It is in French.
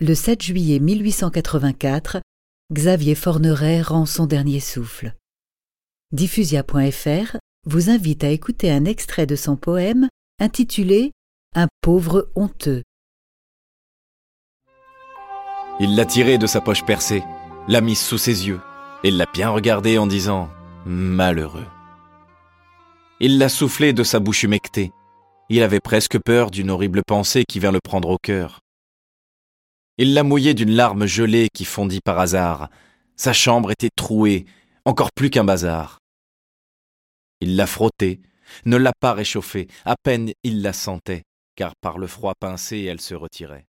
Le 7 juillet 1884, Xavier Forneret rend son dernier souffle. Diffusia.fr vous invite à écouter un extrait de son poème intitulé Un pauvre honteux. Il l'a tiré de sa poche percée, l'a mise sous ses yeux, et l'a bien regardé en disant Malheureux. Il l'a soufflé de sa bouche humectée. Il avait presque peur d'une horrible pensée qui vint le prendre au cœur. Il l'a mouillé d'une larme gelée qui fondit par hasard. Sa chambre était trouée, encore plus qu'un bazar. Il l'a frottée, ne l'a pas réchauffée, à peine il la sentait, car par le froid pincé elle se retirait.